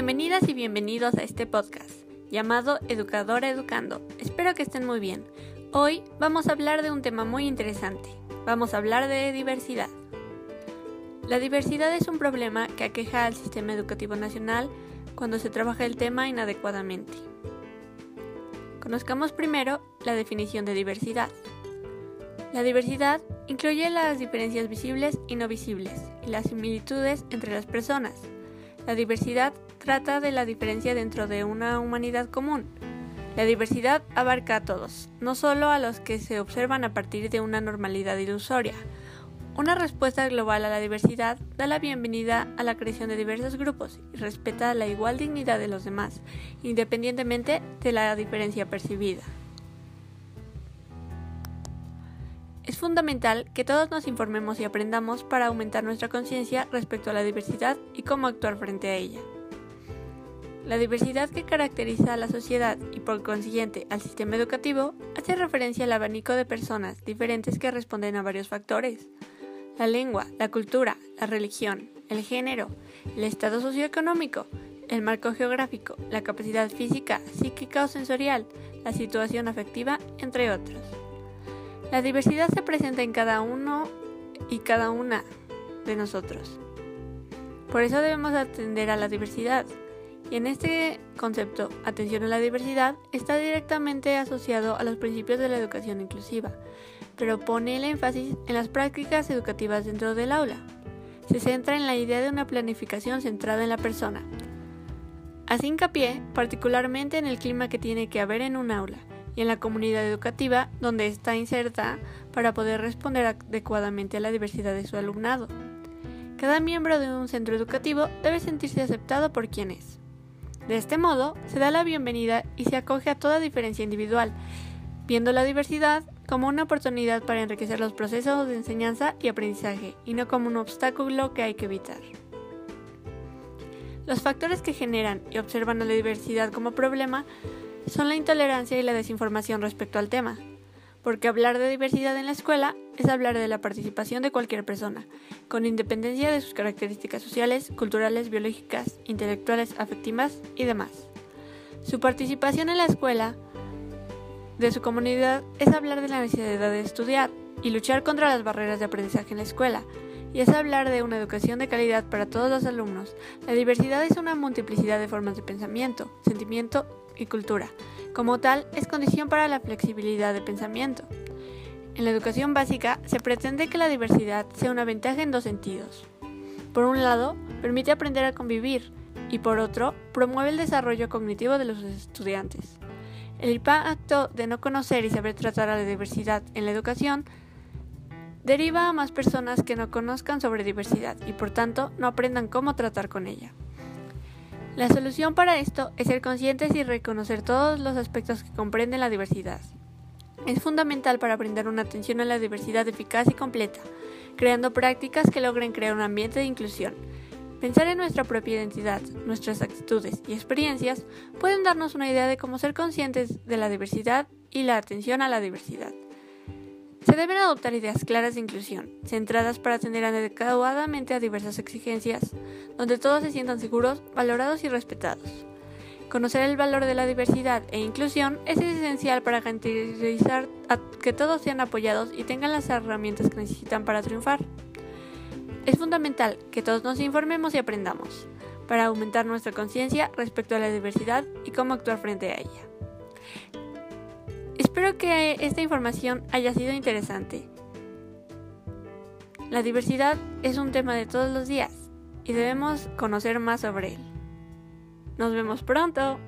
Bienvenidas y bienvenidos a este podcast llamado Educadora Educando. Espero que estén muy bien. Hoy vamos a hablar de un tema muy interesante. Vamos a hablar de diversidad. La diversidad es un problema que aqueja al sistema educativo nacional cuando se trabaja el tema inadecuadamente. Conozcamos primero la definición de diversidad. La diversidad incluye las diferencias visibles y no visibles y las similitudes entre las personas. La diversidad trata de la diferencia dentro de una humanidad común. La diversidad abarca a todos, no solo a los que se observan a partir de una normalidad ilusoria. Una respuesta global a la diversidad da la bienvenida a la creación de diversos grupos y respeta la igual dignidad de los demás, independientemente de la diferencia percibida. Es fundamental que todos nos informemos y aprendamos para aumentar nuestra conciencia respecto a la diversidad y cómo actuar frente a ella. La diversidad que caracteriza a la sociedad y por consiguiente al sistema educativo hace referencia al abanico de personas diferentes que responden a varios factores. La lengua, la cultura, la religión, el género, el estado socioeconómico, el marco geográfico, la capacidad física, psíquica o sensorial, la situación afectiva, entre otros. La diversidad se presenta en cada uno y cada una de nosotros. Por eso debemos atender a la diversidad, y en este concepto, atención a la diversidad está directamente asociado a los principios de la educación inclusiva, pero pone el énfasis en las prácticas educativas dentro del aula. Se centra en la idea de una planificación centrada en la persona. Hace hincapié particularmente en el clima que tiene que haber en un aula y en la comunidad educativa donde está inserta para poder responder adecuadamente a la diversidad de su alumnado. Cada miembro de un centro educativo debe sentirse aceptado por quien es. De este modo, se da la bienvenida y se acoge a toda diferencia individual, viendo la diversidad como una oportunidad para enriquecer los procesos de enseñanza y aprendizaje, y no como un obstáculo que hay que evitar. Los factores que generan y observan a la diversidad como problema son la intolerancia y la desinformación respecto al tema, porque hablar de diversidad en la escuela es hablar de la participación de cualquier persona, con independencia de sus características sociales, culturales, biológicas, intelectuales, afectivas y demás. Su participación en la escuela de su comunidad es hablar de la necesidad de estudiar y luchar contra las barreras de aprendizaje en la escuela, y es hablar de una educación de calidad para todos los alumnos. La diversidad es una multiplicidad de formas de pensamiento, sentimiento y cultura. Como tal, es condición para la flexibilidad de pensamiento. En la educación básica se pretende que la diversidad sea una ventaja en dos sentidos. Por un lado, permite aprender a convivir y por otro, promueve el desarrollo cognitivo de los estudiantes. El impacto de no conocer y saber tratar a la diversidad en la educación deriva a más personas que no conozcan sobre diversidad y por tanto no aprendan cómo tratar con ella. La solución para esto es ser conscientes y reconocer todos los aspectos que comprenden la diversidad. Es fundamental para brindar una atención a la diversidad eficaz y completa, creando prácticas que logren crear un ambiente de inclusión. Pensar en nuestra propia identidad, nuestras actitudes y experiencias pueden darnos una idea de cómo ser conscientes de la diversidad y la atención a la diversidad. Se deben adoptar ideas claras de inclusión, centradas para atender adecuadamente a diversas exigencias, donde todos se sientan seguros, valorados y respetados. Conocer el valor de la diversidad e inclusión es esencial para garantizar que todos sean apoyados y tengan las herramientas que necesitan para triunfar. Es fundamental que todos nos informemos y aprendamos, para aumentar nuestra conciencia respecto a la diversidad y cómo actuar frente a ella. Espero que esta información haya sido interesante. La diversidad es un tema de todos los días y debemos conocer más sobre él. Nos vemos pronto.